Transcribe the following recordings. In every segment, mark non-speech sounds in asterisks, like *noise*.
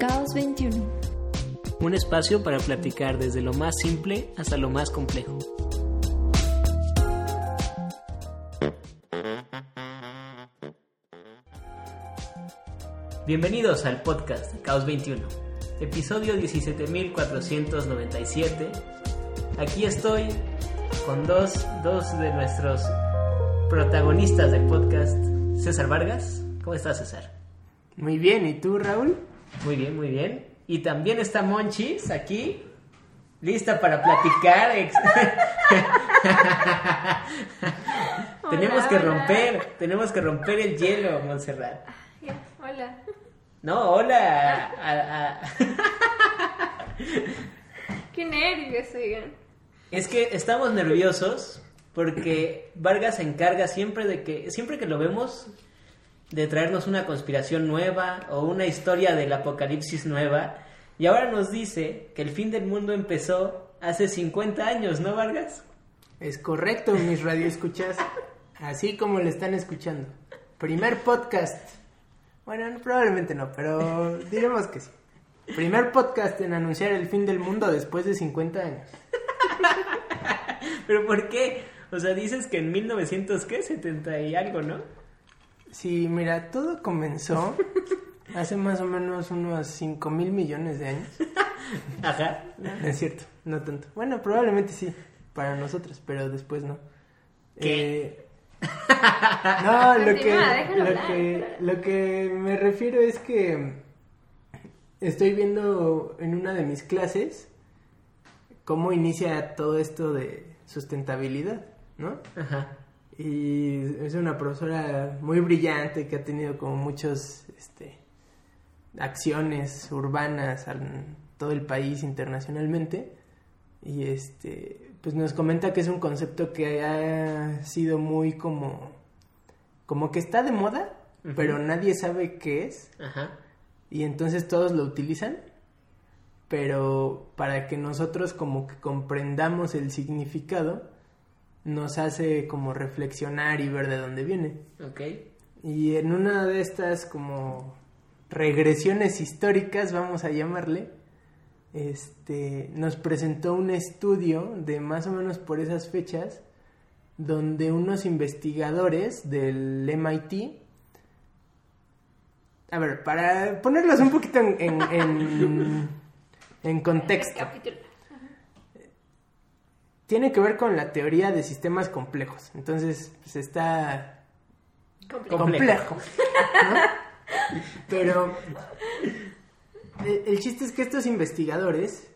Caos 21. Un espacio para platicar desde lo más simple hasta lo más complejo. Bienvenidos al podcast Caos 21, episodio 17497. Aquí estoy con dos, dos de nuestros protagonistas del podcast, César Vargas. ¿Cómo estás, César? Muy bien, ¿y tú, Raúl? Muy bien, muy bien. Y también está Monchis aquí, lista para platicar. *laughs* tenemos que romper, tenemos que romper el hielo, Montserrat. Hola. No, hola. a- a- *laughs* Qué nervios, oigan. Es que estamos nerviosos porque Vargas se encarga siempre de que, siempre que lo vemos, de traernos una conspiración nueva o una historia del apocalipsis nueva. Y ahora nos dice que el fin del mundo empezó hace 50 años, ¿no, Vargas? Es correcto, mis radioescuchas, así como lo están escuchando. Primer podcast. Bueno, no, probablemente no, pero diremos que sí. Primer podcast en anunciar el fin del mundo después de 50 años. *laughs* ¿Pero por qué? O sea, dices que en 1900, ¿qué? 70 y algo, ¿no? Sí, mira, todo comenzó *laughs* hace más o menos unos 5 mil millones de años. *laughs* Ajá. Es cierto, no tanto. Bueno, probablemente sí, para nosotros, pero después no. ¿Qué? Eh, *laughs* no, lo que, lo, que, lo que me refiero es que estoy viendo en una de mis clases cómo inicia todo esto de sustentabilidad, ¿no? Ajá. Y es una profesora muy brillante que ha tenido como muchos este, acciones urbanas en todo el país internacionalmente. Y este, pues nos comenta que es un concepto que ha sido muy como, como que está de moda, pero nadie sabe qué es. Ajá. Y entonces todos lo utilizan, pero para que nosotros como que comprendamos el significado, nos hace como reflexionar y ver de dónde viene. Ok. Y en una de estas como regresiones históricas, vamos a llamarle, este, nos presentó un estudio de más o menos por esas fechas, donde unos investigadores del MIT, a ver, para ponerlos un poquito en, en, en- *laughs* en contexto, Capítulo. Tiene que ver con la teoría de sistemas complejos. Entonces, pues está Complejo. complejo. ¿no? *laughs* Pero el, el chiste es que estos investigadores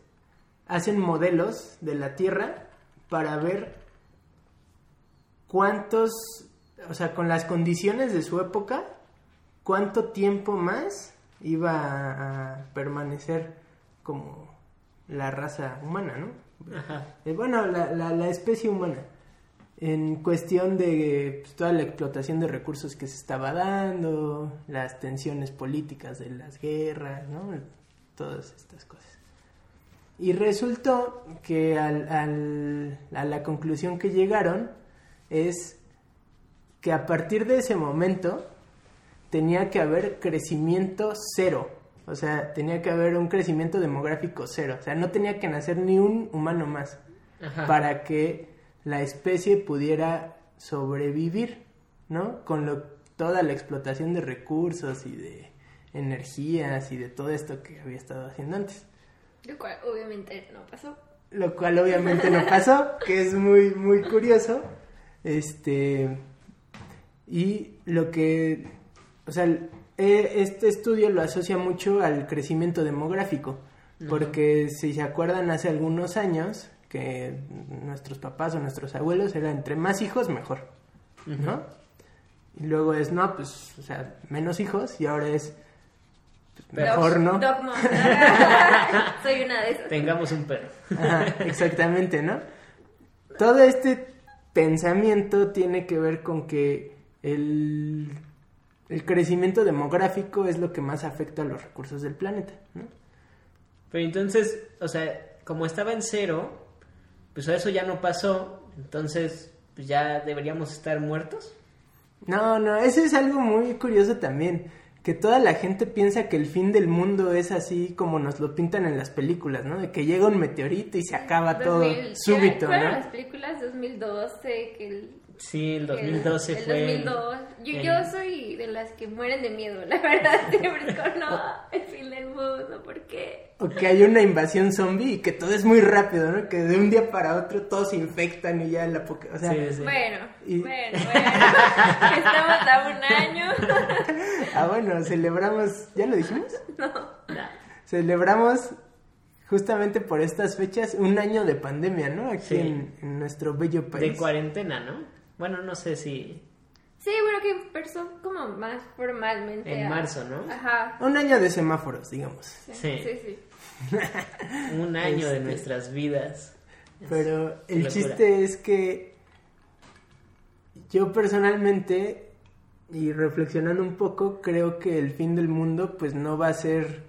hacen modelos de la Tierra para ver cuántos, o sea, con las condiciones de su época, cuánto tiempo más iba a permanecer como la raza humana, ¿no? Eh, bueno, la, la, especie humana, en cuestión de pues, toda la explotación de recursos que se estaba dando, las tensiones políticas de las guerras, ¿no? Todas estas cosas. Y resultó que al- a la conclusión que llegaron es que a partir de ese momento tenía que haber crecimiento cero. O sea, tenía que haber un crecimiento demográfico cero. O sea, no tenía que nacer ni un humano más Ajá. para que la especie pudiera sobrevivir, ¿no? Con lo, toda la explotación de recursos y de energías y de todo esto que había estado haciendo antes. Lo cual obviamente no pasó. Lo cual obviamente no pasó, que es muy, muy curioso. Este. Y lo que. O sea, este estudio lo asocia mucho al crecimiento demográfico. Porque si se acuerdan, hace algunos años que nuestros papás o nuestros abuelos era entre más hijos, mejor. ¿No? Y luego es, no, pues, o sea, menos hijos y ahora es. pues, mejor, ¿no? Dogma. Soy una de esas. Tengamos un perro. Ajá, exactamente, ¿no? Todo este pensamiento tiene que ver con que el, el crecimiento demográfico es lo que más afecta a los recursos del planeta, ¿no? Pero entonces, o sea, como estaba en cero, pues eso ya no pasó, entonces pues ya deberíamos estar muertos. No, no, eso es algo muy curioso también, que toda la gente piensa que el fin del mundo es así como nos lo pintan en las películas, ¿no? De que llega un meteorito y se acaba todo 2000, súbito, ¿Fueron ¿no? las películas 2012 que el Sí, el que 2012 el, fue. El 2002. Yo, yo soy de las que mueren de miedo, la *laughs* verdad. Siempre es como, no, el fin del mundo, ¿por qué? O que hay una invasión zombie y que todo es muy rápido, ¿no? Que de un día para otro todos se infectan y ya la poca... O sea, Sí, sí. Bueno, Y- bueno, *laughs* bueno. *laughs* Estamos a un año. ah, bueno, celebramos... ¿Ya lo dijimos? Nah. Celebramos justamente por estas fechas un año de pandemia, ¿no? Aquí Sí. en, en nuestro bello país. De cuarentena, ¿no? Bueno, no sé si Sí, bueno, que empezó como más formalmente. en a- marzo, ¿no? Ajá. Un año de semáforos, digamos. Sí, Sí. sí. sí. *laughs* Un año de Este. nuestras vidas. Pero el locura. chiste es que yo personalmente, y reflexionando un poco, creo que el fin del mundo pues no va a ser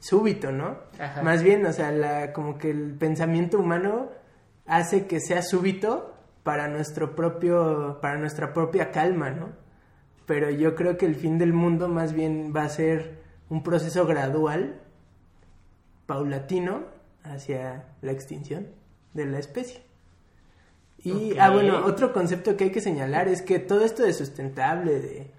súbito, ¿no? Ajá. Más bien, o sea, la, como que el pensamiento humano hace que sea súbito para nuestro propio, para nuestra propia calma, ¿no? Pero yo creo que el fin del mundo más bien va a ser un proceso gradual, paulatino, hacia la extinción de la especie. Y, ah, bueno, otro concepto que hay que señalar es que todo esto de sustentable, de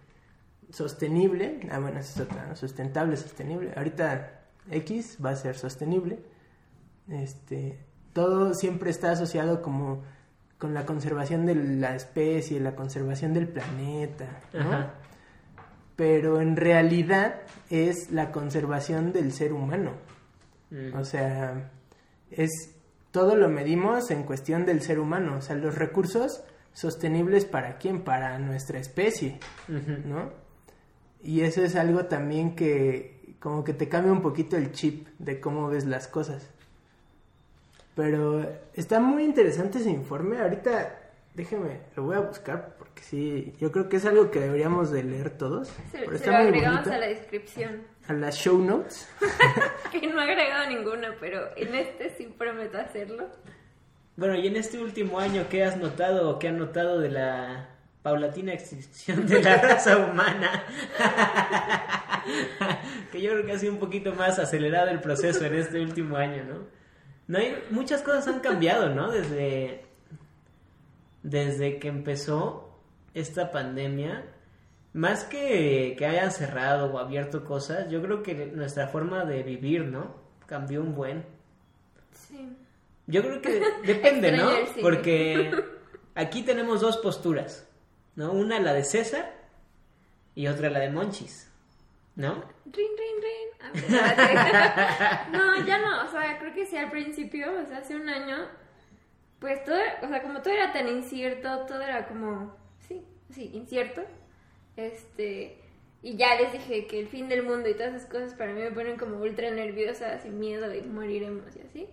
sostenible, ah, bueno, eso es otra, ¿no? sustentable, sostenible, ahorita X va a ser sostenible, este, todo siempre está asociado como con la conservación de la especie, la conservación del planeta, ¿no? Ajá. pero en realidad es la conservación del ser humano. Mm. O sea, es todo lo medimos en cuestión del ser humano, o sea, los recursos sostenibles para quién, para nuestra especie. ¿no? Y eso es algo también que como que te cambia un poquito el chip de cómo ves las cosas. Pero está muy interesante ese informe. Ahorita déjeme, lo voy a buscar porque sí, yo creo que es algo que deberíamos de leer todos. Se, pero se está lo muy agregamos bonito. a la descripción. A las show notes. *laughs* Que no he agregado ninguna, pero en este sí prometo hacerlo. Bueno, y en este último año, ¿qué has notado o qué han notado de la paulatina extinción de la *laughs* raza humana? *laughs* que yo creo que ha sido un poquito más acelerado el proceso en este último año, ¿no? No hay, muchas cosas han cambiado, ¿no? Desde, desde que empezó esta pandemia, más que que hayan cerrado o abierto cosas, yo creo que nuestra forma de vivir, ¿no? Cambió un buen. Sí. Yo creo que *laughs* depende, ¿no? Porque aquí tenemos dos posturas, ¿no? Una la de César y otra la de Monchis, ¿no? Rin, rin, rin. Ah, no, ya no. O sea, creo que sí al principio, o sea, hace un año, pues todo, o sea, como todo era tan incierto, todo era como, sí, sí, incierto. Este, y ya les dije que el fin del mundo y todas esas cosas para mí me ponen como ultra nerviosa, sin miedo y moriremos y así.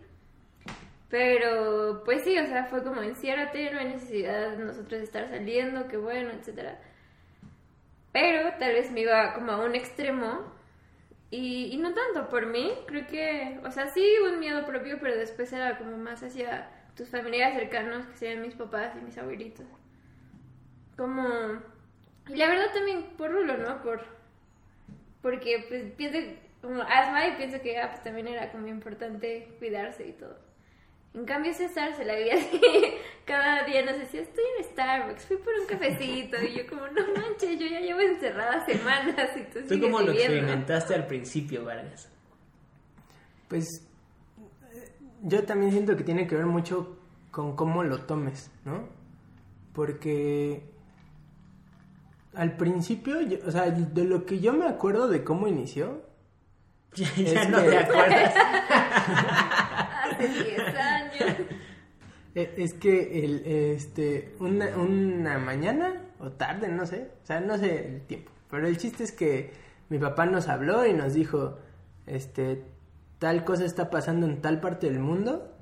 Pero, pues sí, o sea, fue como enciérrate, no hay necesidad de nosotros estar saliendo, qué bueno, etcétera. Pero tal vez me iba como a un extremo y, no tanto por mí, creo que, o sea, sí un miedo propio, pero después era como más hacia tus familiares cercanos, que serían mis papás y mis abuelitos. Como, y la verdad también por Rulo, ¿no? Por, porque pues pienso, como asma y pienso que ah, pues, también era como importante cuidarse y todo. En cambio César se la vivía así, *laughs* cada día nos decía, estoy en Starbucks, fui por un cafecito, y yo como, no manches, yo ya llevo encerrada semanas y tú ¿Tú cómo lo viviendo". experimentaste al principio, Vargas? Pues eh, yo también siento que tiene que ver mucho con cómo lo tomes, ¿no? Porque al principio, yo- o sea, de lo que yo me acuerdo de cómo inició, *laughs* Ya, Es ya no que- te acuerdas. *laughs* Hace 10 años. *laughs* e- es que el, este, una, una mañana o tarde, no sé, o sea, no sé el tiempo, pero el chiste es que mi papá nos habló y nos dijo, este, tal cosa está pasando en tal parte del mundo,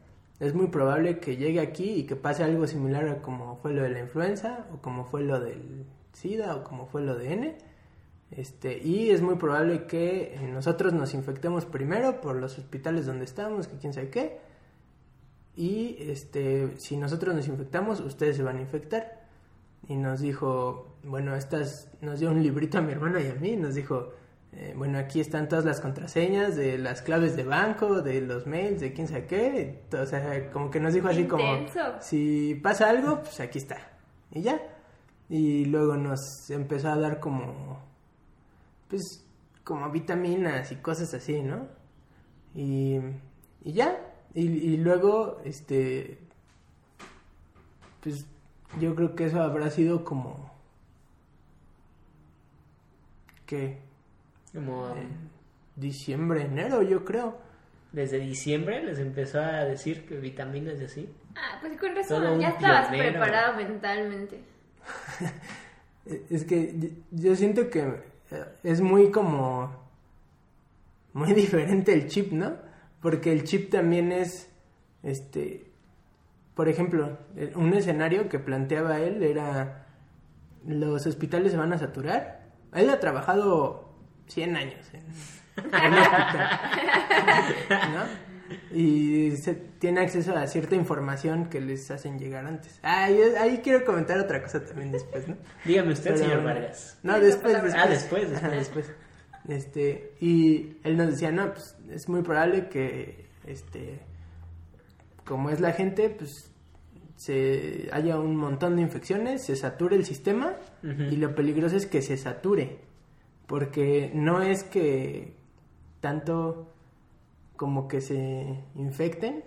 es muy probable que llegue aquí y que pase algo similar a como fue lo de la influenza o como fue lo del SIDA o como fue lo de N. Este, y es muy probable que nosotros nos infectemos primero por los hospitales donde estamos, que quién sabe qué. Y este, si nosotros nos infectamos, ustedes se van a infectar. Y nos dijo, bueno, estas, nos dio un librito a mi hermana y a mí, nos dijo, eh, bueno, aquí están todas las contraseñas de las claves de banco, de los mails, de quién sabe qué. O sea, como que nos dijo así como, si pasa algo, pues aquí está. Y ya. Y luego nos empezó a dar como, pues, como vitaminas y cosas así, ¿no? Y, y ya. Y, y luego, este, pues, yo creo que eso habrá sido como, que Como um, diciembre, enero, yo creo. desde diciembre les empezó a decir que vitaminas y así. Ah, pues con razón, ya estabas pionero. preparado mentalmente. *laughs* Eh, Es que yo- yo siento que eh, es muy como muy *laughs* diferente el chip, ¿no? Porque el chip también es este por ejemplo, eh, un escenario que planteaba él era los hospitales se van a saturar. Él ha trabajado 100 años en, en hospital, *laughs* ¿no? Y se tiene acceso a cierta información que les hacen llegar antes. Ah, yo- ahí quiero comentar otra cosa también después, ¿no? Dígame usted, Pero- señor Vargas. No, después, después. Ah, después, Ajá, después. Este, y él nos decía, no, pues es muy probable que, este, como es la gente, pues se haya un montón de infecciones, se sature el sistema y lo peligroso es que se sature, porque no es que tanto como que se infecten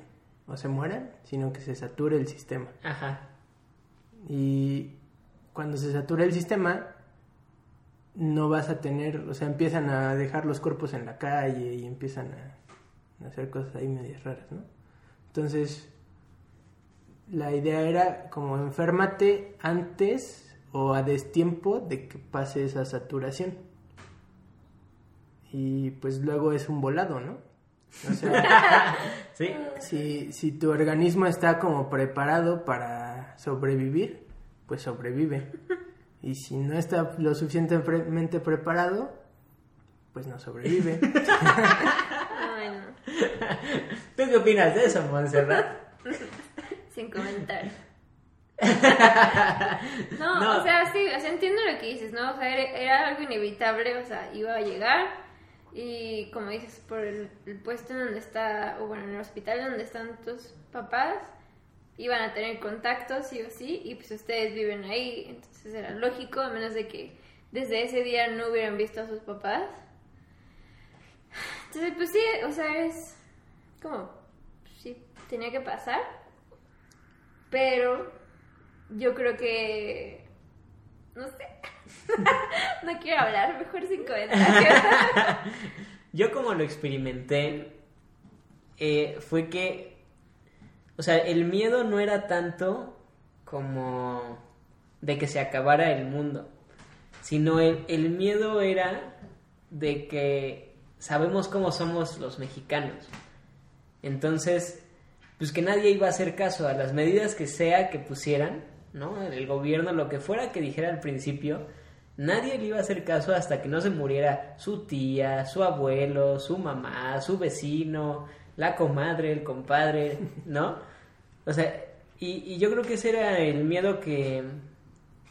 o se mueran, sino que se sature el sistema. Ajá. Y cuando se satura el sistema, no vas a tener, o sea, empiezan a dejar los cuerpos en la calle y empiezan a, a hacer cosas ahí medias raras, ¿no? Entonces, la idea era como enférmate antes o a destiempo de que pase esa saturación. Y pues luego es un volado, ¿no? O sea, *laughs* Sí. si, si tu organismo está como preparado para sobrevivir, pues sobrevive. Y si no está lo suficientemente preparado, pues no sobrevive. *laughs* Ay, no. ¿Tú qué opinas de eso, Montserrat? Sin comentar. *laughs* no, No. o sea, sí, o sea, entiendo lo que dices, ¿no? O sea, era, era algo inevitable, o sea, iba a llegar y como dices, por el, el puesto en donde está, o bueno, en el hospital donde están tus papás, iban a tener contacto, sí o sí, y pues ustedes viven ahí, entonces era lógico, a menos de que desde ese día no hubieran visto a sus papás. Entonces, pues sí, o sea, es como, sí, tenía que pasar. Pero yo creo que. No sé. *laughs* no quiero hablar, mejor sin comentarios. *laughs* Yo como lo experimenté, eh, fue que, o sea, el miedo no era tanto como de que se acabara el mundo, sino el, el miedo era de que sabemos cómo somos los mexicanos. Entonces, pues que nadie iba a hacer caso a las medidas que sea que pusieran, ¿no? El gobierno, lo que fuera que dijera al principio, nadie le iba a hacer caso hasta que no se muriera su tía, su abuelo, su mamá, su vecino, la comadre, el compadre, ¿no? O sea, y, yo creo que ese era el miedo que,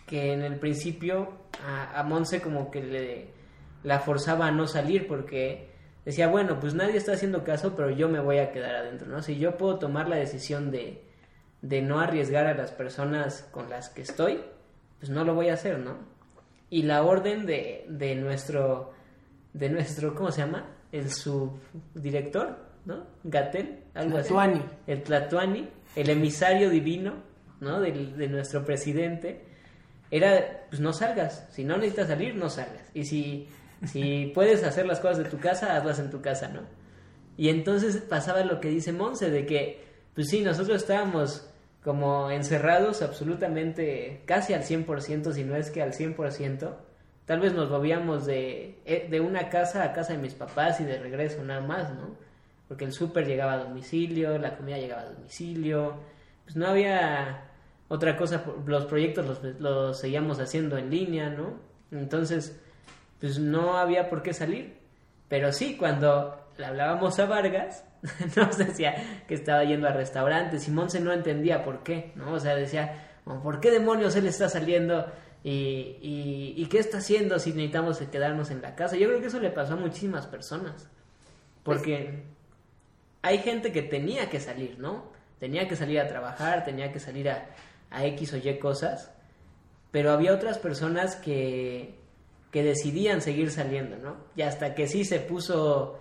que en el principio a, a Monse como que le la forzaba a no salir porque decía, bueno, pues nadie está haciendo caso, pero yo me voy a quedar adentro, ¿no? Si yo puedo tomar la decisión de, de no arriesgar a las personas con las que estoy, pues no lo voy a hacer, ¿no? Y la orden de, de nuestro, de nuestro, ¿cómo se llama? El subdirector, ¿no? Gatel, algo así. El Tlatuani, el emisario divino, ¿no? Del- de nuestro presidente, era, pues no salgas, si no necesitas salir, no salgas. Y si, si *laughs* puedes hacer las cosas de tu casa, hazlas en tu casa, ¿no? Y entonces pasaba lo que dice Monse, de que, pues sí, nosotros estábamos como encerrados absolutamente, casi al 100%, si no es que al 100%. Tal vez nos movíamos de, eh, de una casa a casa de mis papás y de regreso nada más, ¿no? Porque el súper llegaba a domicilio, la comida llegaba a domicilio, pues no había otra cosa, los proyectos los, los seguíamos haciendo en línea, ¿no? Entonces, pues no había por qué salir. Pero sí, cuando le hablábamos a Vargas, *laughs* nos decía que estaba yendo a restaurantes y Monse no entendía por qué, ¿no? O sea, decía, "Oh, ¿por qué demonios él está saliendo ¿Y, y, y qué está haciendo si necesitamos quedarnos en la casa? Yo creo que eso le pasó a muchísimas personas. Porque hay gente que tenía que salir, ¿no? Tenía que salir a trabajar, tenía que salir a, X o Y cosas. Pero había otras personas que, que decidían seguir saliendo, ¿no? Y hasta que sí se puso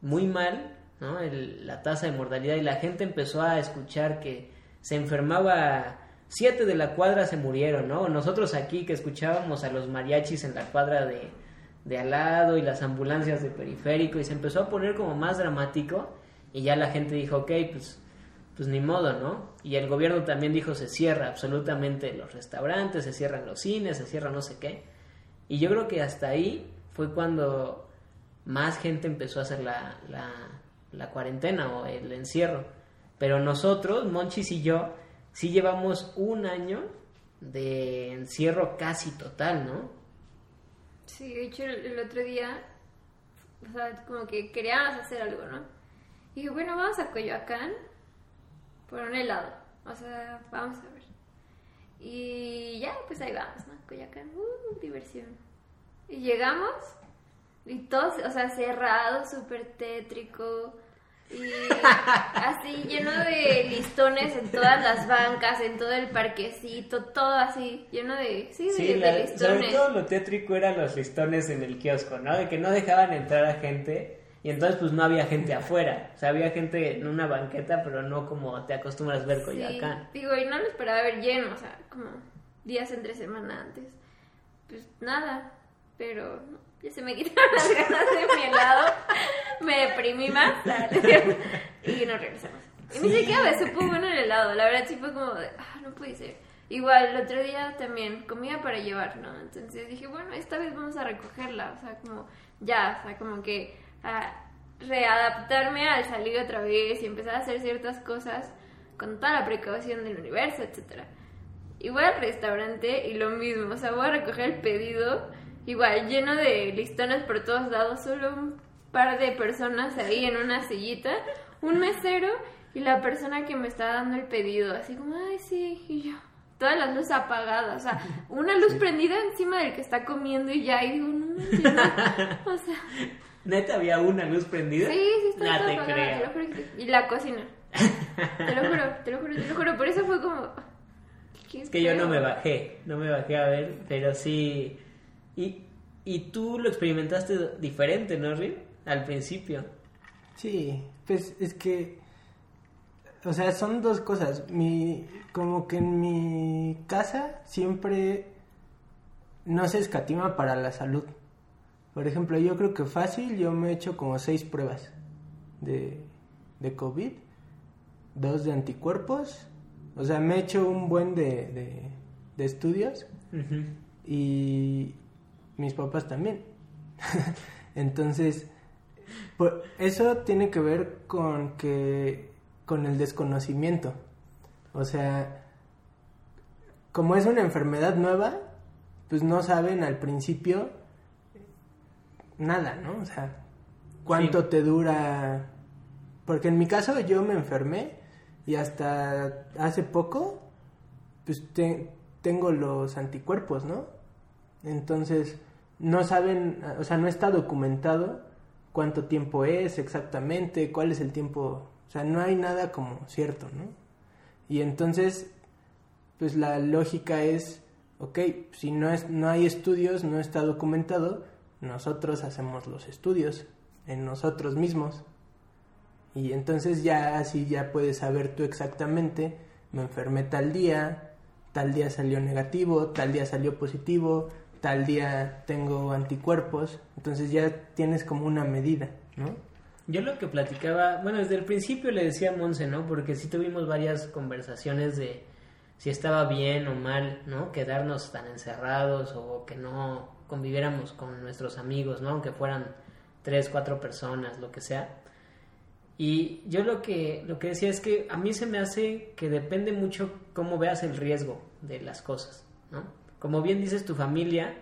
muy mal, ¿no? La tasa de mortalidad y la gente empezó a escuchar que se enfermaba, siete de la cuadra se murieron, ¿no? Nosotros aquí que escuchábamos a los mariachis en la cuadra de, de al lado y las ambulancias de periférico y se empezó a poner como más dramático y ya la gente dijo, ok, pues, pues ni modo, ¿no? Y el gobierno también dijo, se cierra absolutamente los restaurantes, se cierran los cines, se cierra no sé qué. Y yo creo que hasta ahí fue cuando más gente empezó a hacer la, la, cuarentena o el encierro. Pero nosotros, Monchis y yo, sí llevamos un año de encierro casi total, ¿no? Sí, de hecho el, el otro día, o sea, como que queríamos hacer algo, ¿no? Y dije, bueno, vamos a Coyoacán por un helado. O sea, vamos a ver. Y ya, pues ahí vamos, ¿no? Coyoacán, uh, diversión. Y llegamos y todo, o sea, cerrado, súper tétrico. Y *laughs* así lleno de listones en todas las bancas, en todo el parquecito, todo así, lleno de, sí, de, Sí, de la- sobre listones. todo lo tétrico eran los listones en el kiosco, ¿no? De que no dejaban entrar a gente y entonces pues no había gente afuera. O sea, había gente en una banqueta, pero no como te acostumbras ver Coyoacán. Sí, digo, y no lo esperaba ver lleno, o sea, como días entre semana antes. Pues nada, pero ya se me *laughs* quitaron las ganas de mi helado, me deprimí más y nos regresamos. Y ni siquiera supo bueno el helado, la verdad sí fue como de, ah, no puede ser. Igual, el otro día también, comida para llevar, ¿no? Entonces dije, bueno, esta vez vamos a recogerla, o sea, como ya, o sea, como que a readaptarme al salir otra vez y empezar a hacer ciertas cosas con toda la precaución del universo. Y voy al restaurante y lo mismo, o sea, voy a recoger el pedido, igual lleno de listones por todos lados, solo un par de personas ahí en una sillita, un mesero y la persona que me está dando el pedido, así como, ay, sí, y yo, todas las luces apagadas, o sea, una luz prendida encima del que está comiendo y ya, y digo, no, manches, no". *laughs* o sea, ¿Neta había una luz prendida? sí, sí, está No toda te apagada, creo. te lo juro que sí. Y la cocina, te lo juro, te lo juro, te lo juro, por eso fue como... ¿qué Es que yo no me bajé, no me bajé a ver, pero sí. Y, y tú lo experimentaste diferente, ¿no, Rick? Al principio. Sí, pues es que, o sea, son dos cosas. Mi, como que en mi casa siempre no se escatima para la salud. Por ejemplo, yo creo que fácil, yo me he hecho como seis pruebas de, de COVID, dos de anticuerpos, o sea, me he hecho un buen de, de, de estudios y mis papás también. *laughs* Entonces, por- eso tiene que ver con que con el desconocimiento. O sea, como es una enfermedad nueva, pues no saben al principio nada, ¿no? O sea, cuánto Sí. te dura. Porque en mi caso yo me enfermé y hasta hace poco, pues te- tengo los anticuerpos, ¿no? Entonces, no saben, o sea, no está documentado cuánto tiempo es exactamente, cuál es el tiempo, o sea, no hay nada como cierto, ¿no? Y entonces, pues la lógica es, ok, si no, es, no hay estudios, no está documentado, nosotros hacemos los estudios en nosotros mismos. Y entonces ya así ya puedes saber tú exactamente, me enfermé tal día, tal día salió negativo, tal día salió positivo, tal día tengo anticuerpos, entonces ya tienes como una medida, ¿no? Yo lo que platicaba, bueno, desde el principio le decía a Monse, ¿no? Porque sí tuvimos varias conversaciones de si estaba bien o mal, ¿no? Quedarnos tan encerrados o que no conviviéramos con nuestros amigos, ¿no? Aunque fueran tres, cuatro personas, lo que sea. Y yo lo que, lo que decía es que a mí se me hace que depende mucho cómo veas el riesgo de las cosas, ¿no? Como bien dices, tu familia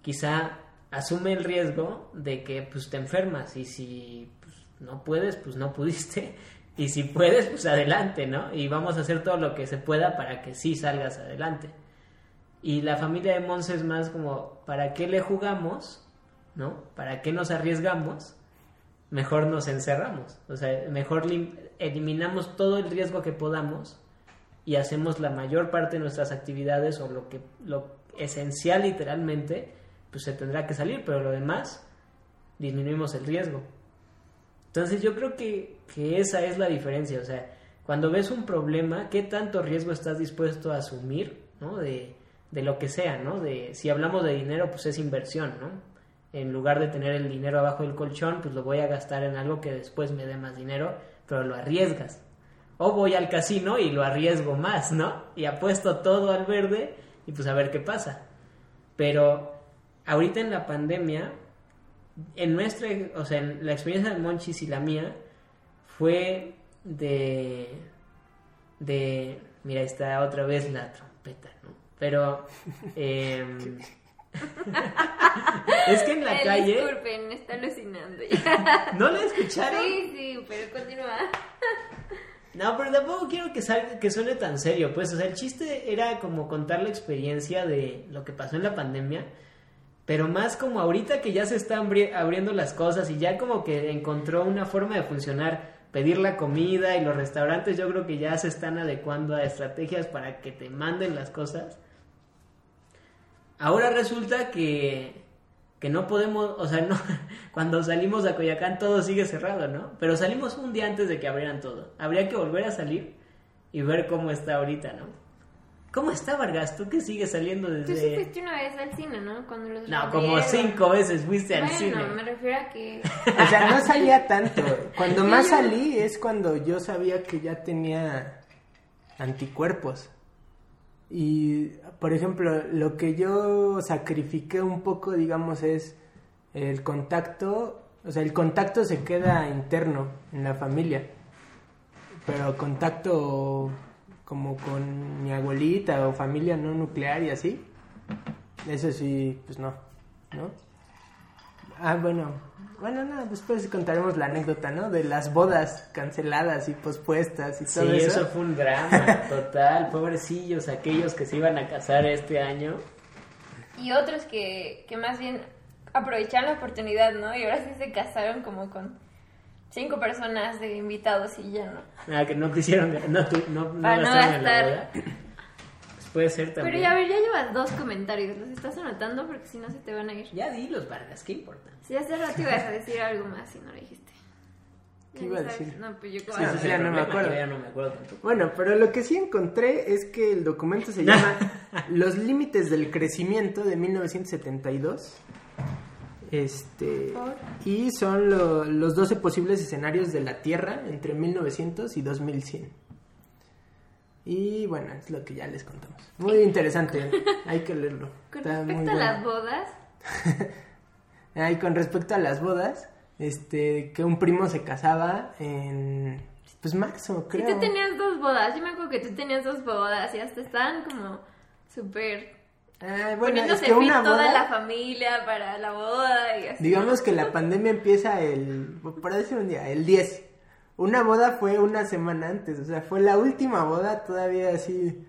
quizá asume el riesgo de que pues te enfermas y si pues, no puedes, pues no pudiste *laughs* y si puedes, pues adelante, ¿no? Y vamos a hacer todo lo que se pueda para que sí salgas adelante. Y la familia de Monse es más como, ¿para qué le jugamos? ¿No? ¿Para qué nos arriesgamos? Mejor nos encerramos. O sea, mejor lim- eliminamos todo el riesgo que podamos y hacemos la mayor parte de nuestras actividades o lo que lo esencial literalmente, pues se tendrá que salir, pero lo demás disminuimos el riesgo. Entonces yo creo que, que esa es la diferencia, o sea, cuando ves un problema, ¿qué tanto riesgo estás dispuesto a asumir, ¿no? De, de lo que sea, ¿no? De, si hablamos de dinero, pues es inversión, ¿no? En lugar de tener el dinero abajo del colchón, pues lo voy a gastar en algo que después me dé más dinero, pero lo arriesgas. O voy al casino y lo arriesgo más, ¿no? Y apuesto todo al verde y pues a ver qué pasa. Pero ahorita en la pandemia, en nuestra, o sea, en la experiencia de Monchis y la mía fue de, de, mira, está otra vez la trompeta, ¿no? Pero, *laughs* em, *laughs* es que en la Eh, calle, Disculpen, está alucinando ya. *laughs* ¿no la escucharon? Sí, sí, pero continúa. No, pero tampoco quiero que, salga, que suene tan serio, pues, o sea, el chiste era como contar la experiencia de lo que pasó en la pandemia, pero más como ahorita que ya se están abri- abriendo las cosas y ya como que encontró una forma de funcionar, pedir la comida y los restaurantes yo creo que ya se están adecuando a estrategias para que te manden las cosas. Ahora resulta que, que no podemos, o sea, no, *laughs* cuando salimos a Coyacán todo sigue cerrado, ¿no? Pero salimos un día antes de que abrieran todo. Habría que volver a salir y ver cómo está ahorita, ¿no? ¿Cómo está Vargas? Tú que sigues saliendo Tú sí desde... fuiste una vez al cine, ¿no? Cuando los No, como cinco veces fuiste al bueno, cine. me refiero a que... O sea, no salía tanto. Cuando Sí, más yo- salí es cuando yo sabía que ya tenía anticuerpos. Y, por ejemplo, lo que yo sacrifiqué un poco, digamos, es el contacto. O sea, el contacto se queda interno en la familia. Pero contacto como con mi abuelita o familia no nuclear y así. Eso sí, pues no, ¿no? Ah, bueno. Bueno, no, después contaremos la anécdota, ¿no? De las bodas canceladas y pospuestas y Sí, todo eso. eso fue un drama, total. Pobrecillos, aquellos que se iban a casar este año. Y otros que, que más bien aprovecharon la oportunidad, ¿no? Y ahora sí se casaron como con cinco personas de invitados y ya no. Ah, que no quisieron, no, tu- no, no Para no gastaron en la boda. Puede ser también. Pero ya, a ver, ya llevas dos comentarios. ¿Los estás anotando? Porque si no se te van a ir. Ya di los Vargas, ¿qué importa? Si hace rato ibas a decir algo más y no lo dijiste. ¿Qué iba a decir? No, pues yo Sí, como... sí, sí, ya no me problema, acuerdo. yo ya no me acuerdo tampoco. Bueno, pero lo que sí encontré es que el documento se llama *laughs* Los límites del crecimiento de 1972. Este, Por. y son lo- los 12 posibles escenarios de la Tierra entre 1900 y 2100. Y bueno, es lo que ya les contamos. Muy interesante, hay que leerlo. *laughs* Con Está muy respecto a las bodas, *laughs* Ah, y con respecto a las bodas, este, que un primo se casaba en, pues si creo. tú tenías dos bodas, yo me acuerdo que tú tenías dos bodas y hasta estaban como súper Ah, bueno, es que una toda boda, la familia para la boda y así. digamos que la pandemia empieza el, por decir un día, el 10. Una boda fue una semana antes, o sea, fue la última boda todavía así,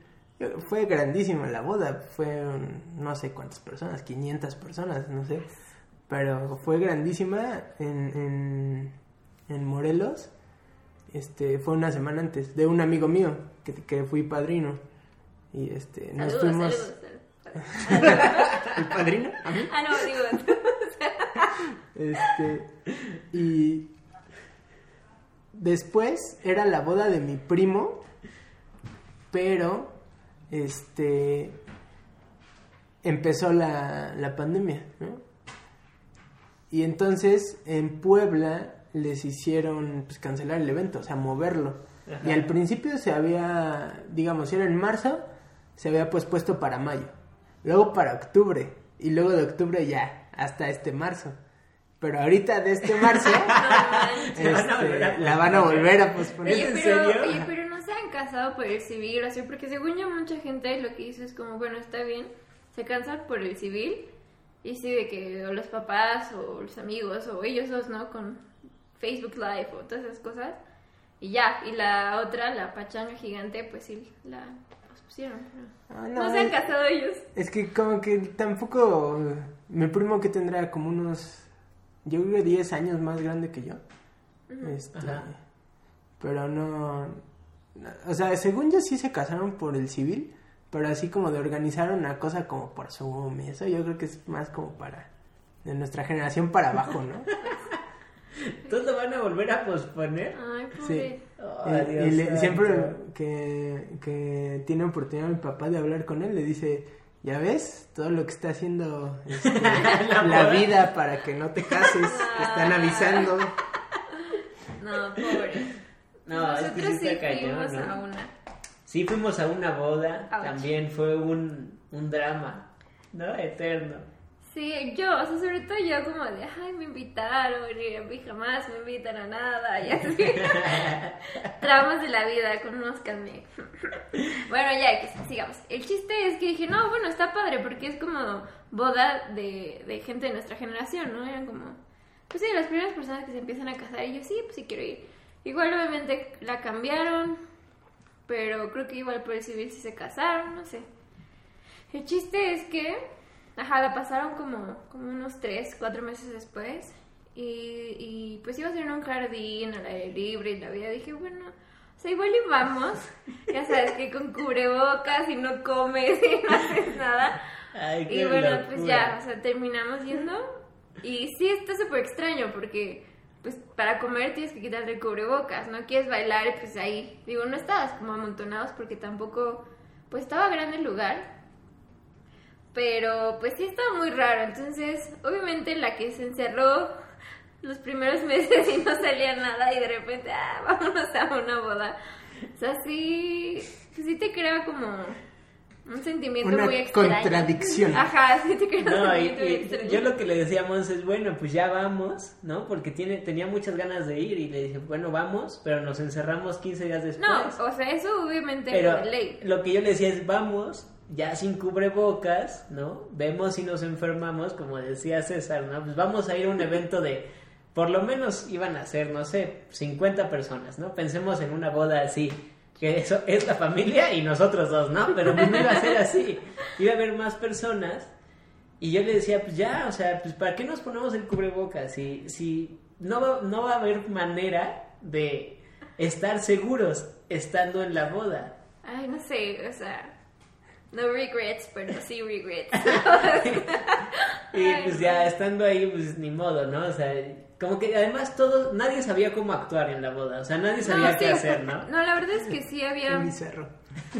fue grandísima la boda, fueron no sé cuántas personas, 500 personas, no sé, pero fue grandísima en, en, en Morelos, este, fue una semana antes, de un amigo mío, que, que fui padrino, y este, nos Saludos, fuimos... saludos, *laughs* saludos. ¿El padrino? ¿A mí? Ah, no, digo, *laughs* Este, y después era la boda de mi primo, pero este empezó la, la pandemia, ¿no? Y entonces en Puebla les hicieron pues, cancelar el evento, o sea, moverlo. Ajá. Y al principio se había, digamos, si era en marzo, se había pues puesto para mayo. Luego para octubre. Y luego de octubre ya, hasta este marzo. Pero ahorita de este marzo, *laughs* no van este, la van a volver a posponer. Oye, ¿En pero, serio? oye, pero no se han casado por el civil, sea, porque según yo mucha gente lo que hizo es como, bueno, está bien, se cansan por el civil, y sí, de que o los papás o los amigos o ellos dos, ¿no? Con Facebook Live o todas esas cosas, y ya, y la otra, la pachanga gigante, pues sí, la pusieron, pero... Ah, No, se han casado ellos. Es que como que tampoco... Mi primo que tendrá como unos... Yo creo que 10 años más grande que yo. Este, pero no... no- O sea, según yo sí se casaron por el civil, pero así como de organizar una cosa como por Zoom y eso, yo creo que es más como para... De nuestra generación para abajo, ¿no? *laughs* Entonces lo van a volver a posponer. Ay, pobre. Sí. Oh, y, Dios y le- siempre que, que tiene oportunidad mi papá de hablar con él, le dice, ya ves, todo lo que está haciendo este, *laughs* la vida para que no te cases, te están avisando. No, pobre. No, es que Nosotros sí cañón, fuimos ¿no? a una. Sí, fuimos a una boda, Ouch. también fue un, un drama, ¿no? Eterno. Sí, yo, o sea, sobre todo yo como de, ay, me invitaron, y a mí jamás me invitan a nada, y así. *laughs* Traumas de la vida, conózcanme. bueno, ya, que sigamos. El chiste es que dije, no, bueno, está padre, porque es como boda de, de gente de nuestra generación, ¿no? Eran como, pues sí, las primeras personas que se empiezan a casar, y yo, sí, pues sí quiero ir. Igual, obviamente, la cambiaron, pero creo que igual por el civil sí se casaron, no sé. El chiste es que, ajá, la pasaron como, como unos 3, 4 meses después. Y, y pues iba a ser en un jardín al aire libre y la vida. Dije, bueno, o sea, igual y vamos. *laughs* Ya sabes que con cubrebocas y no comes y no haces nada. Ay, qué Y bueno, locura. pues ya, o sea, terminamos yendo. Y sí está súper extraño porque, pues, para comer tienes que quitarte el cubrebocas, ¿no? Quieres bailar, pues ahí, digo, no estabas como amontonados porque tampoco, pues estaba grande el lugar. Pero, pues sí estaba muy raro. Entonces, obviamente la que se encerró los primeros *laughs* meses y no salía nada y de repente, ah, vámonos a una boda. O sea, sí, pues sí te crea como un sentimiento Una muy extraño. contradicción. Ajá, sí te crea un y, sentimiento muy extraño. yo lo que le decía a Mons es, bueno, pues ya vamos, ¿no? Porque tiene, tenía muchas ganas de ir y le dije, bueno, vamos, pero nos encerramos 15 días después. No, o sea, eso obviamente pero es ley. lo que yo le decía es, vamos, ya sin cubrebocas, ¿no? Vemos si nos enfermamos, como decía César, ¿no? Pues vamos a ir a un evento de, por lo menos iban a ser, no sé, 50 personas, ¿no? Pensemos en una boda así, que eso es la familia y nosotros dos, ¿no? Pero no iba a ser así, iba a haber más personas y yo le decía, pues ya, o sea, pues ¿para qué nos ponemos el cubrebocas? Si, si no, va, no va a haber manera de estar seguros estando en la boda. Ay, no sé, o sea, no regrets, pero sí regrets. *laughs* Y pues ya estando ahí, pues ni modo, ¿no? O sea, como que además todos, nadie sabía cómo actuar en la boda, o sea, nadie sabía No, qué sí, hacer, ¿no? No, la verdad es que sí había, bizarro.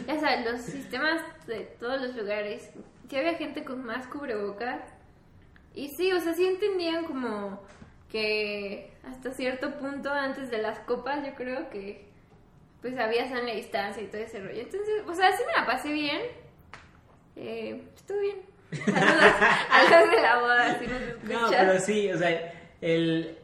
ya sabes, los sistemas de todos los lugares, sí había gente con más cubrebocas. Y sí, o sea, sí entendían como que hasta cierto punto antes de las copas, yo creo que pues había sana distancia y todo ese rollo. Entonces, o sea, sí me la pasé bien. Eh, estuvo bien. Saludos a los de la boda, si nos escuchan. No, pero sí, o sea, el...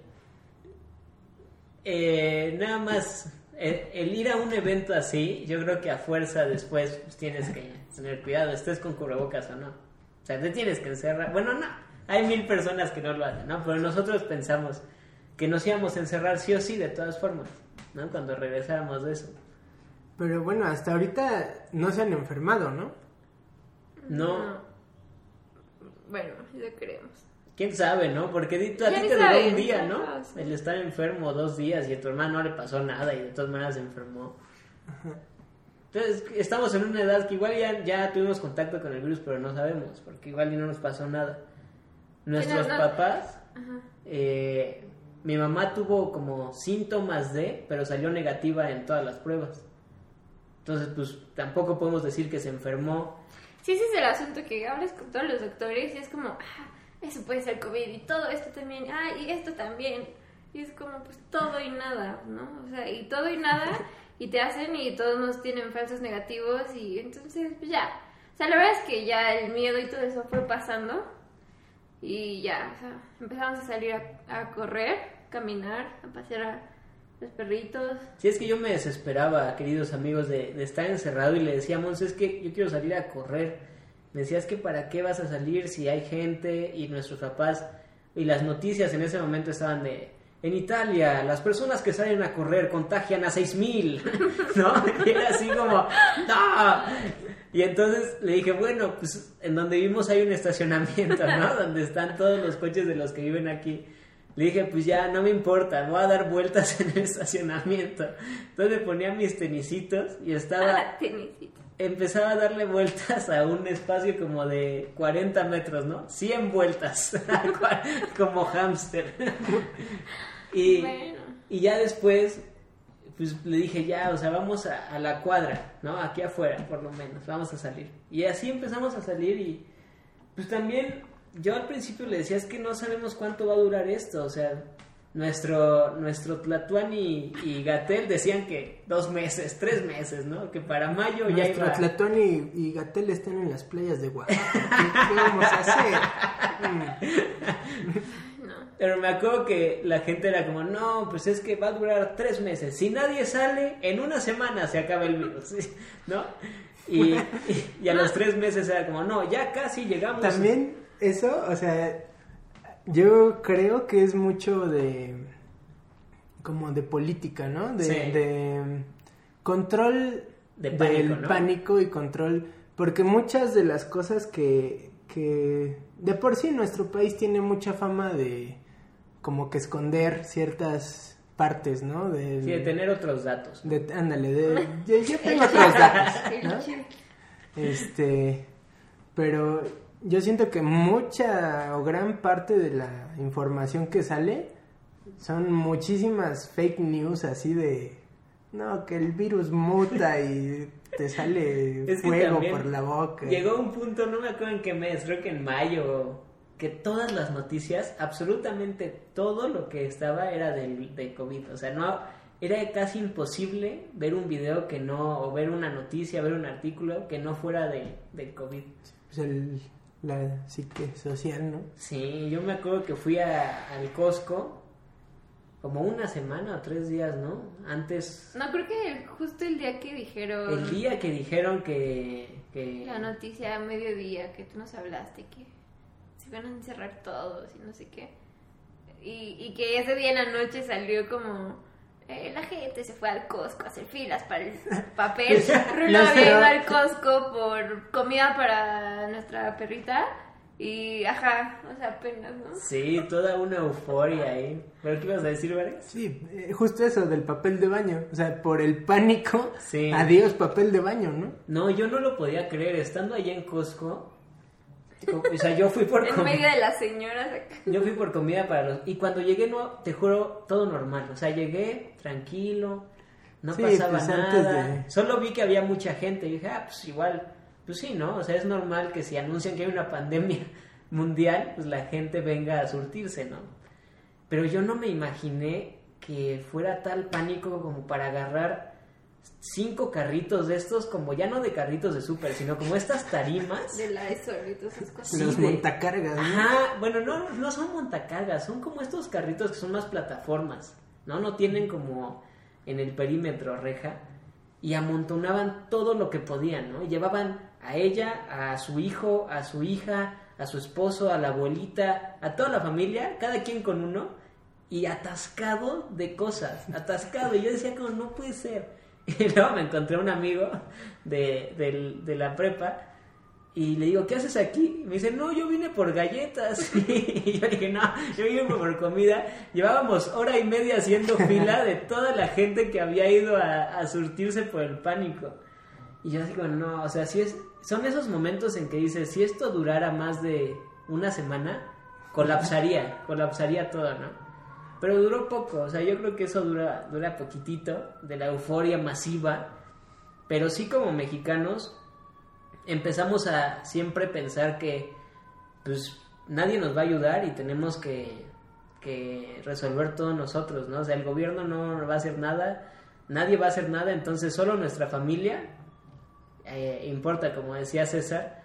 eh, nada más, el, el ir a un evento así, yo creo que a fuerza después pues, tienes que tener cuidado, estés con cubrebocas o no. O sea, te tienes que encerrar. Bueno, no, hay mil personas que no lo hacen, ¿no? Pero nosotros pensamos que nos íbamos a encerrar sí o sí, de todas formas, ¿no? Cuando regresáramos de eso. Pero bueno, hasta ahorita no se han enfermado, ¿no? No, Bueno, lo creemos. quién sabe, ¿no? Porque a ti te duró un día, ¿no? ajá, sí. El estar enfermo dos días y a tu hermano no le pasó nada y de todas maneras se enfermó. Entonces, estamos en una edad que igual ya, ya tuvimos contacto con el virus, pero no sabemos, porque igual y no nos pasó nada. Nuestros no- papás, Ajá. eh, mi mamá tuvo como síntomas de, pero salió negativa en todas las pruebas. Entonces, pues tampoco podemos decir que se enfermó. Sí, ese es el asunto que hablas con todos los doctores y es como, ah, eso puede ser COVID y todo esto también, ah, y esto también. Y es como, pues todo y nada, ¿no? O sea, y todo y nada, y te hacen y todos nos tienen falsos negativos y entonces, pues ya. O sea, la verdad es que ya el miedo y todo eso fue pasando y ya, o sea, empezamos a salir a, a correr, caminar, a pasear a los perritos. Si es que yo me desesperaba, queridos amigos, de, estar encerrado y le decíamos, es que yo quiero salir a correr. Me decías que para qué vas a salir si hay gente y nuestros papás y las noticias en ese momento estaban de, en Italia, las personas que salen a correr contagian a 6000, *laughs* ¿no? Y era así como, no. Y entonces le dije, bueno, pues en donde vivimos hay un estacionamiento, ¿no? *laughs* donde están todos los coches de los que viven aquí. Le dije, pues ya, no me importa, voy a dar vueltas *laughs* en el estacionamiento. Entonces le ponía mis tenisitos y estaba... Ah, *laughs* tenisito. Empezaba a darle vueltas a un espacio como de 40 metros, ¿no? 100 vueltas, *laughs* como hámster. y, Bueno. y ya después, pues le dije, ya, o sea, vamos a, a la cuadra, ¿no? Aquí afuera, por lo menos, vamos a salir. Y así empezamos a salir y, pues también, yo al principio le decía, es que no sabemos cuánto va a durar esto, o sea, nuestro, nuestro Tlatuán y, y Gatel decían que dos meses, tres meses, ¿no? Que para mayo ya Nuestro iba... Tlatón y, y Gatel están en las playas de Oaxaca. ¿Qué, qué vamos a hacer? *laughs* No. Pero me acuerdo que la gente era como, no, pues es que va a durar tres meses. Si nadie sale, en una semana se acaba el virus, *laughs* ¿no? Y, y, y a los tres meses era como, no, ya casi llegamos. También eso, o sea, yo creo que es mucho de como de política, ¿no? De, Sí. de control De pánico, del ¿no? pánico y control, porque muchas de las cosas que, que de por sí nuestro país tiene mucha fama de como que esconder ciertas partes, ¿no? Del- Sí, de tener otros datos. de- ándale, de, *laughs* yo, yo tengo otros datos. Este, pero yo siento que mucha o gran parte de la información que sale son muchísimas fake news así de, no, que el virus muta y te sale *laughs* Es fuego por la boca. Llegó un punto, no me acuerdo en qué mes, creo que en mayo, que todas las noticias, absolutamente todo lo que estaba era del, de COVID. O sea, no era casi imposible ver un video que no, o ver una noticia, ver un artículo que no fuera de, del COVID. Pues el- la psique social, ¿no? Sí, yo me acuerdo que fui a- al Costco como una semana o tres días, ¿no? Antes, No, creo que justo el día que dijeron el día que dijeron que... que la noticia a mediodía que tú nos hablaste que se iban a encerrar todos y no sé qué. Y, y que ese día en la noche salió como eh, la gente se fue al Costco a hacer filas para el *laughs* papel. Rulo Nuestro- había ido al Costco por comida para nuestra perrita. Y ajá, o sea, apenas, ¿no? Sí, toda una euforia ahí. ¿Pero qué ibas a decir, Vargas? Sí, eh, justo eso del papel de baño. O sea, por el pánico, Sí. adiós papel de baño, ¿no? No, yo no lo podía creer. Estando allá en Costco, o sea, yo fui por En com- medio de las señoras acá. yo fui por comida para los y cuando llegué no, te juro, todo normal. O sea, llegué tranquilo, no Sí, pasaba pues, antes nada. de- Solo vi que había mucha gente y dije, ah, pues igual, pues sí, ¿no? O sea, es normal que si anuncian que hay una pandemia *laughs* mundial, pues la gente venga a surtirse, ¿no? Pero yo no me imaginé que fuera tal pánico como para agarrar cinco carritos de estos, como ya no de carritos de súper, sino como estas tarimas. De la ESO y todas esas cosas. Sí, Los de- montacargas, ¿no? Ajá, bueno, no, no son montacargas, son como estos carritos que son más plataformas, ¿no? No tienen como en el perímetro reja y amontonaban todo lo que podían, ¿no? Llevaban a ella, a su hijo, a su hija, a su esposo, a la abuelita, a toda la familia, cada quien con uno y atascado de cosas, atascado. Y yo decía como, no puede ser. *laughs* Y luego me encontré un amigo de, de la prepa y le digo, ¿qué haces aquí? Me dice, no, yo vine por galletas. *laughs* Y yo dije, no, yo vine por comida. Llevábamos hora y media haciendo fila de toda la gente que había ido a, a surtirse por el pánico. Y yo digo, no, o sea, si es, son esos momentos en que dices, si esto durara más de una semana, colapsaría, colapsaría todo, ¿no? Pero duró poco, o sea, yo creo que eso dura, dura poquitito, de la euforia masiva. Pero sí como mexicanos, empezamos a siempre pensar que pues nadie nos va a ayudar y tenemos que, que resolver todo nosotros, ¿no? O sea, el gobierno no va a hacer nada, nadie va a hacer nada, entonces solo nuestra familia eh, importa, como decía César,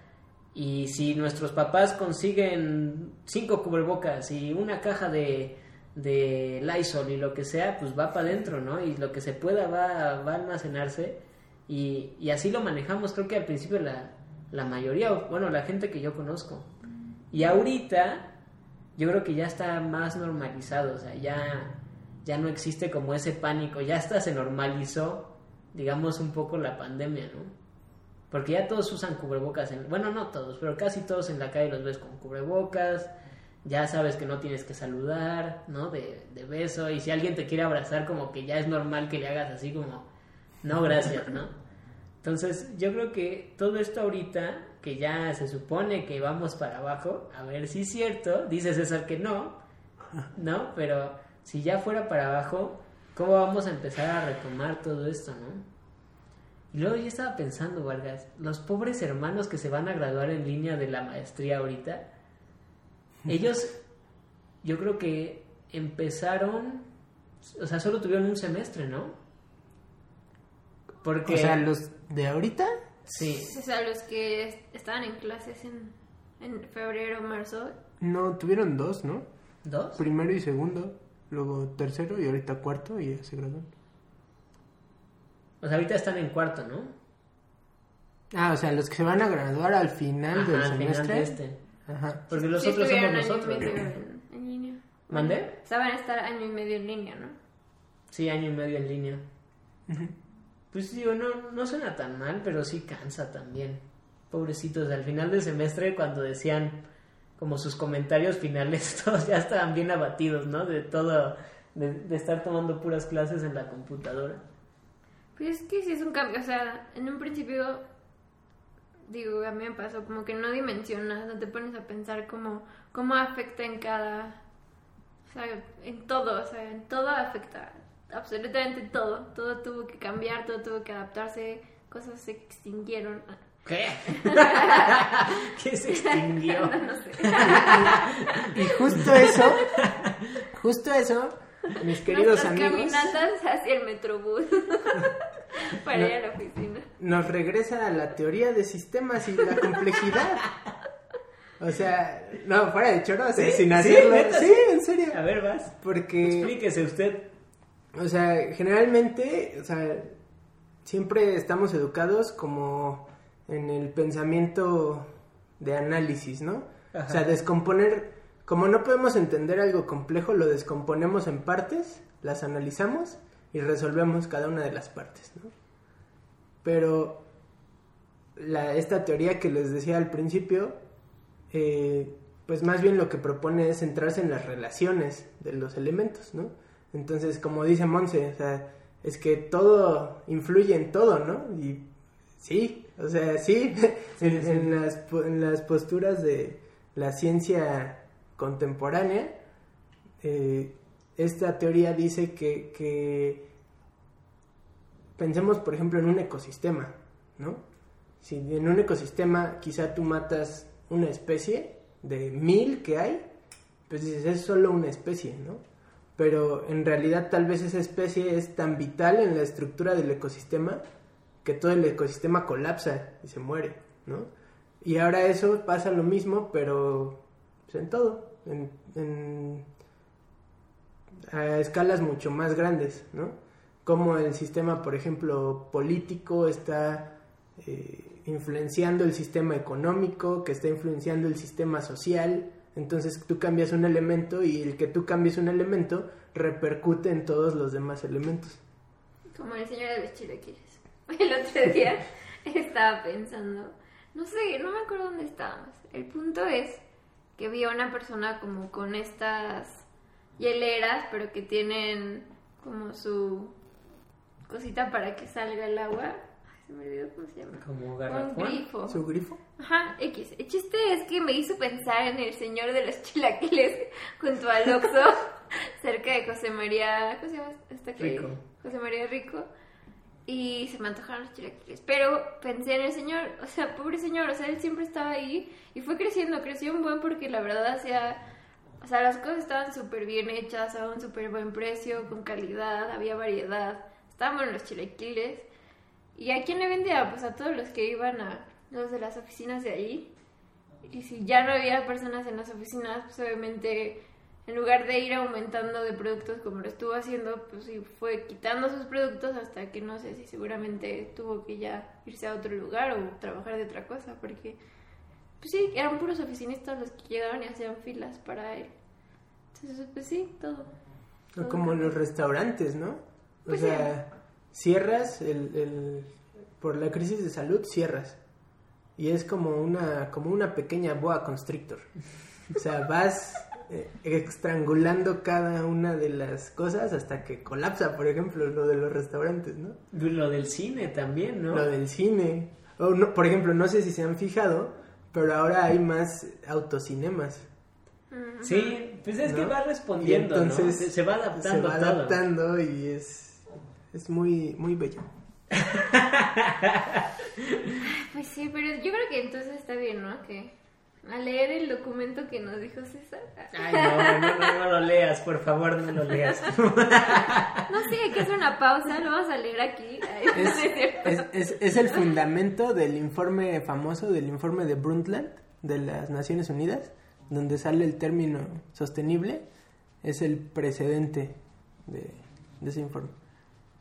y si nuestros papás consiguen cinco cubrebocas y una caja de, de Lysol y lo que sea, pues va para adentro, ¿no? Y lo que se pueda va, va a almacenarse y, y así lo manejamos, creo que al principio la, la mayoría, bueno, la gente que yo conozco. Y ahorita yo creo que ya está más normalizado, o sea, ya, ya no existe como ese pánico, ya hasta se normalizó, digamos, un poco la pandemia, ¿no? Porque ya todos usan cubrebocas. En, bueno, no todos, pero casi todos en la calle los ves con cubrebocas. Ya sabes que no tienes que saludar, ¿no? De, beso. Y si alguien te quiere abrazar, como que ya es normal que le hagas así como, no, gracias, ¿no? Entonces, yo creo que todo esto ahorita, que ya se supone que vamos para abajo, a ver si es cierto, dice César que no, ¿no? Pero si ya fuera para abajo, ¿cómo vamos a empezar a retomar todo esto, no? Y luego yo estaba pensando, Vargas, los pobres hermanos que se van a graduar en línea de la maestría ahorita, ellos, yo creo que empezaron, o sea, solo tuvieron un semestre, ¿no? Porque... O sea, los de ahorita. Sí. O sea, los que estaban en clases en, en febrero, marzo. No, tuvieron dos, ¿no? ¿Dos? Primero y segundo, luego tercero y ahorita cuarto y ya se graduaron. O sea, ahorita están en cuarto, ¿no? Ah, o sea, los que se van a graduar al final Ajá, del al final semestre. de este. Ajá. Porque los Sí, otros somos y nosotros. medio en, en línea. ¿Mandé? O sea, van a estar año y medio en línea, ¿no? Sí, año y medio en línea. Pues digo, no, no suena tan mal, pero sí cansa también. Pobrecitos, al final del semestre cuando decían como sus comentarios finales, *laughs* todos ya estaban bien abatidos, ¿no? De todo, de, de estar tomando puras clases en la computadora. Pues es que sí es un cambio, o sea, en un principio, digo, a mí me pasó como que no dimensionas, no te pones a pensar cómo, cómo afecta en cada, o sea, en todo, o sea, en todo afecta, absolutamente todo, todo tuvo que cambiar, todo tuvo que adaptarse, cosas se extinguieron, ¿Qué? *laughs* ¿Qué se extinguió? *laughs* no sé. Y justo eso, justo eso, mis queridos Nuestras amigos, caminatas hacia el metrobús *laughs* para No. ir a la oficina. nos regresa a la teoría de sistemas y la complejidad. O sea, no, fuera de choro, ¿Sí? sin ¿Sí? hacerlo. ¿Neta? Sí, en serio. A ver, vas. Porque, Explíquese usted. o sea, generalmente, o sea, siempre estamos educados como en el pensamiento de análisis, ¿no? Ajá. O sea, descomponer, como no podemos entender algo complejo, lo descomponemos en partes, las analizamos y resolvemos cada una de las partes, ¿no? Pero la, esta teoría que les decía al principio, eh, pues más bien lo que propone es centrarse en las relaciones de los elementos, ¿no? Entonces, como dice Monse, o sea, es que todo influye en todo, ¿no? Y sí, o sea, sí, *laughs* en, sí. en las, en las posturas de la ciencia contemporánea, eh, esta teoría dice que, que pensemos, por ejemplo, en un ecosistema, ¿no? Si en un ecosistema quizá tú matas una especie de mil que hay, pues dices, es solo una especie, ¿no? Pero en realidad tal vez esa especie es tan vital en la estructura del ecosistema que todo el ecosistema colapsa y se muere, ¿no? Y ahora eso pasa lo mismo, pero en todo, en, en- a escalas mucho más grandes, ¿no? Como el sistema, por ejemplo, político está eh, influenciando el sistema económico, que está influenciando el sistema social. Entonces tú cambias un elemento y el que tú cambies un elemento repercute en todos los demás elementos. Como el señor de los chilaquiles. *laughs* El otro día *laughs* estaba pensando, no sé, no me acuerdo dónde estábamos. El punto es que vi a una persona como con estas hieleras, pero que tienen como su cosita para que salga el agua. Ay, se me olvidó cómo se llama. Como Un grifo. ¿Su grifo? Ajá, X. El chiste es que me hizo pensar en el señor de los chilaquiles *laughs* junto al Oxxo, *laughs* cerca de José María, ¿cómo se llama esta que? Rico. José María Rico. Y se me antojaron los chilaquiles. Pero pensé en el señor, o sea, pobre señor, o sea, él siempre estaba ahí y fue creciendo, creció un buen porque la verdad hacía, o sea, las cosas estaban súper bien hechas, a un súper buen precio, con calidad, había variedad, estaban buenos los chilaquiles. ¿Y a quién le vendía? Pues a todos los que iban a los de las oficinas de ahí. Y si ya no había personas en las oficinas, pues obviamente en lugar de ir aumentando de productos como lo estuvo haciendo, pues sí fue quitando sus productos hasta que no sé si seguramente tuvo que ya irse a otro lugar o trabajar de otra cosa, porque pues sí, eran puros oficinistas los que llegaban y hacían filas para él. Entonces, pues sí, todo. Todo como cambió. los restaurantes, ¿no? O Pues sea, cierras el, el, por la crisis de salud cierras. Y es como una, como una pequeña boa constrictor. O sea, vas eh, estrangulando cada una de las cosas hasta que colapsa, por ejemplo, lo de los restaurantes, ¿no? Lo del cine también, ¿no? Lo del cine. O no, por ejemplo, no sé si se han fijado, pero ahora hay más autocinemas. Sí, pues es que va respondiendo, Y entonces ¿no? Se, se va adaptando Se va todo. adaptando y es, es muy, muy bello. *laughs* Pues sí, pero yo creo que entonces está bien, ¿no? Que a leer el documento que nos dijo César. Ay, no, no, no, no lo leas, por favor, no lo leas. *laughs* No, sí, hay que hacer una pausa, lo vamos a leer aquí. Ay, Es, es es, es- es el fundamento del informe famoso, del informe de Brundtland de las Naciones Unidas, donde sale el término sostenible, es el precedente de, de ese informe.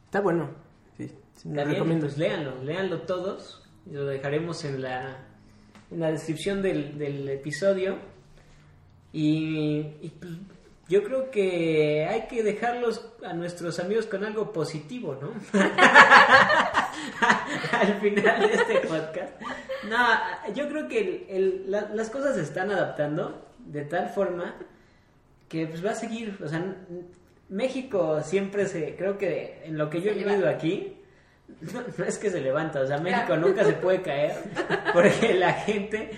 Está bueno, sí, lo recomiendo. pues léanlo, léanlo todos. Y lo dejaremos en la, en la descripción del, del episodio. Y, y, pues, yo creo que hay que dejarlos a nuestros amigos con algo positivo, ¿no? *laughs* Al final de este podcast. No, yo creo que el- el- la- las cosas se están adaptando de tal forma que pues va a seguir, o sea, México siempre se, creo que en lo que yo he vivido aquí, no, *laughs* no es que se levanta, o sea, México nunca se puede caer porque la gente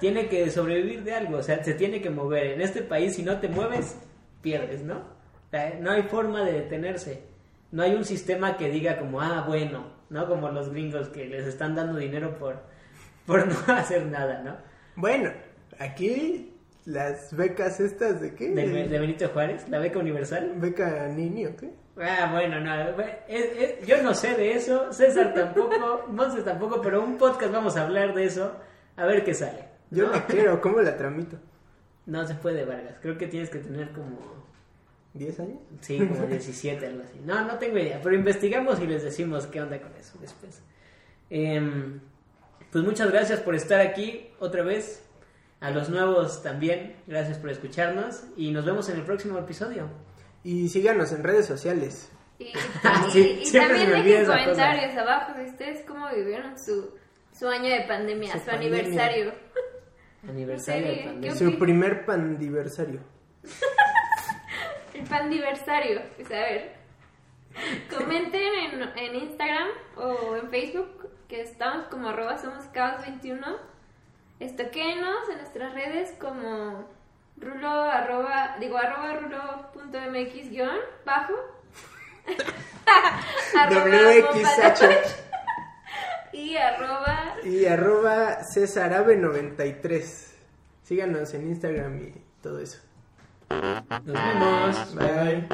tiene que sobrevivir de algo, o sea, se tiene que mover. En este país, si no te mueves, pierdes, ¿no? O sea, no hay forma de detenerse. No hay un sistema que diga como, ah, bueno, ¿no? Como los gringos que les están dando dinero por, por no *laughs* hacer nada, ¿no? Bueno, aquí las becas estas de qué? De, de Benito Juárez, la beca universal. ¿Beca niño qué? Ah, bueno, no, es- es- yo no sé de eso, César tampoco, *laughs* Monses tampoco, pero un podcast vamos a hablar de eso, a ver qué sale. Yo la quiero, ¿cómo la tramito? No se puede, Vargas, creo que tienes que tener como, ¿10 años? sí, como 17, algo así. No, no tengo idea, pero investigamos y les decimos qué onda con eso después. Em, pues muchas gracias por estar aquí otra vez, a los nuevos también, gracias por escucharnos y nos vemos en el próximo episodio. Y síganos en redes sociales. Y, *laughs* y- sí, y siempre se también dejen cosa. comentarios abajo de ustedes cómo vivieron su, su año de pandemia, Su su, pandemia. aniversario. Aniversario ¿En de pandemia. ¿Qué Su primer pandiversario. *laughs* El pandiversario. Pues a ver. Comenten en, en Instagram o en Facebook, que estamos como arroba somos caos 21. Estoquenos en nuestras redes como rulo arroba, digo arroba rulo punto mx guion bajo. *laughs* Arroba WXH. Y arroba Y arroba Cesarabe93. Síganos en Instagram y todo eso. Nos vemos. Bye.